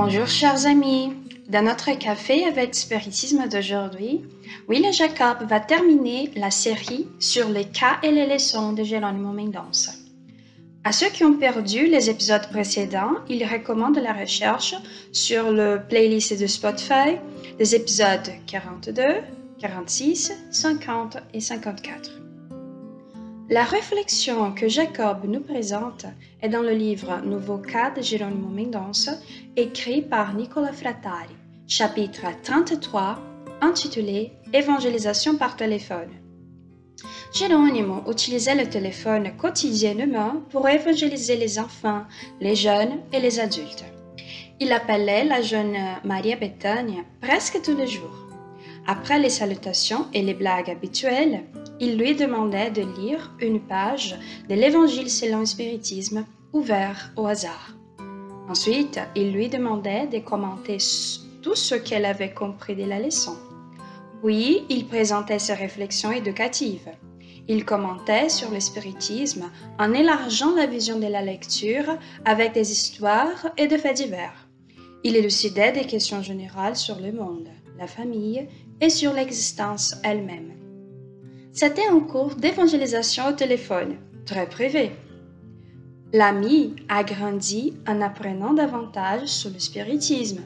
Bonjour chers amis. Dans notre café avec spiritisme d'aujourd'hui, Will Jacob va terminer la série sur les cas et les leçons de Geronimo Mendonça. À ceux qui ont perdu les épisodes précédents, il recommande la recherche sur le playlist de Spotify des épisodes 42, 46, 50 et 54. La réflexion que Jacob nous présente est dans le livre Nouveau cas de Geronimo Mendonça, écrit par Nicola Frattari, chapitre 33, intitulé Évangélisation par téléphone. Geronimo utilisait le téléphone quotidiennement pour évangéliser les enfants, les jeunes et les adultes. Il appelait la jeune Maria Bethania presque tous les jours. Après les salutations et les blagues habituelles, il lui demandait de lire une page de l'Évangile selon le spiritisme ouvert au hasard. Ensuite, il lui demandait de commenter tout ce qu'elle avait compris de la leçon. Puis, il présentait ses réflexions éducatives. Il commentait sur le spiritisme en élargant la vision de la lecture avec des histoires et des faits divers. Il élucidait des questions générales sur le monde, la famille et sur l'existence elle-même. C'était un cours d'évangélisation au téléphone, très privé. L'amie a grandi en apprenant davantage sur le spiritisme.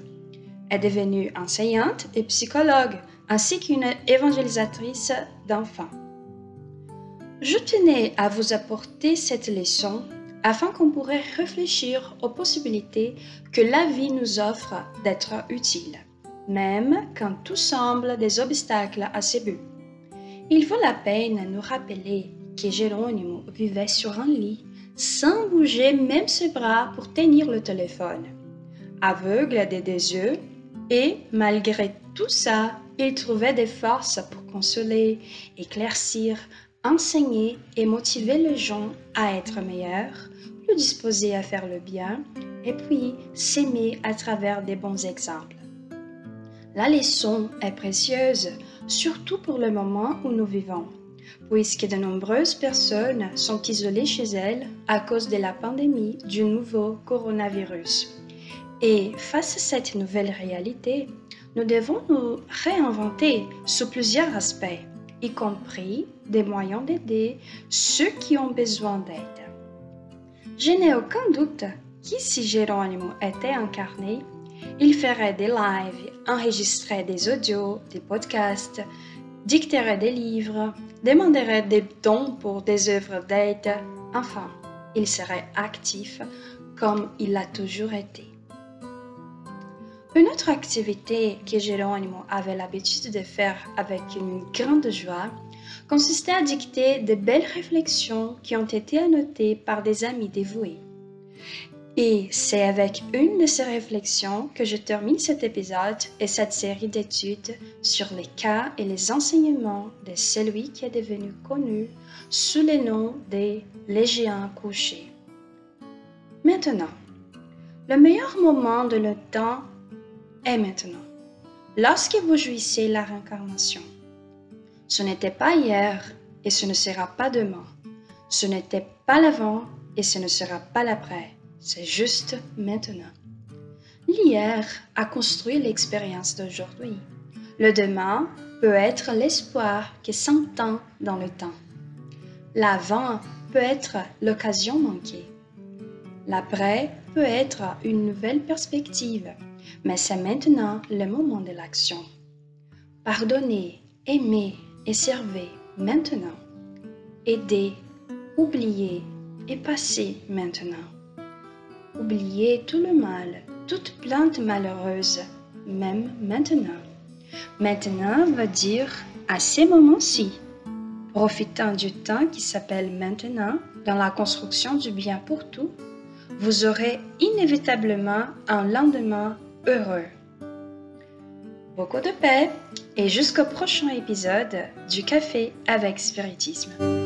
Est devenue enseignante et psychologue, ainsi qu'une évangélisatrice d'enfants. Je tenais à vous apporter cette leçon afin qu'on pourrait réfléchir aux possibilités que la vie nous offre d'être utile même quand tout semble des obstacles à ses buts. Il vaut la peine nous rappeler que Geronimo vivait sur un lit sans bouger même ses bras pour tenir le téléphone. Aveugle des deux yeux, et malgré tout ça, il trouvait des forces pour consoler, éclaircir, enseigner et motiver les gens à être meilleurs, plus disposés à faire le bien, et puis s'aimer à travers des bons exemples. La leçon est précieuse, surtout pour le moment où nous vivons, puisque de nombreuses personnes sont isolées chez elles à cause de la pandémie du nouveau coronavirus. Et face à cette nouvelle réalité, nous devons nous réinventer sous plusieurs aspects, y compris des moyens d'aider ceux qui ont besoin d'aide. Je n'ai aucun doute si Geronimo était incarné, il ferait des lives, enregistrerait des audios, des podcasts, dicterait des livres, demanderait des dons pour des œuvres d'aide. Enfin, il serait actif comme il l'a toujours été. Une autre activité que Geronimo avait l'habitude de faire avec une grande joie consistait à dicter de belles réflexions qui ont été annotées par des amis dévoués. Et c'est avec une de ces réflexions que je termine cet épisode et cette série d'études sur les cas et les enseignements de celui qui est devenu connu sous le nom des légions couchés. Maintenant, le meilleur moment de le temps est maintenant, lorsque vous jouissez la réincarnation. Ce n'était pas hier et ce ne sera pas demain. Ce n'était pas l'avant et ce ne sera pas l'après c'est juste maintenant. L'hier a construit l'expérience d'aujourd'hui. Le demain peut être l'espoir qui s'entend dans le temps. L'avant peut être l'occasion manquée. L'après peut être une nouvelle perspective, mais c'est maintenant le moment de l'action. Pardonnez, aimez et servez maintenant. Aidez, oubliez et passez maintenant. Oubliez tout le mal, toute plainte malheureuse, même maintenant. Maintenant veut dire à ces moments-ci, profitant du temps qui s'appelle maintenant dans la construction du bien pour tout, vous aurez inévitablement un lendemain heureux. Beaucoup de paix et jusqu'au prochain épisode du Café avec Spiritisme.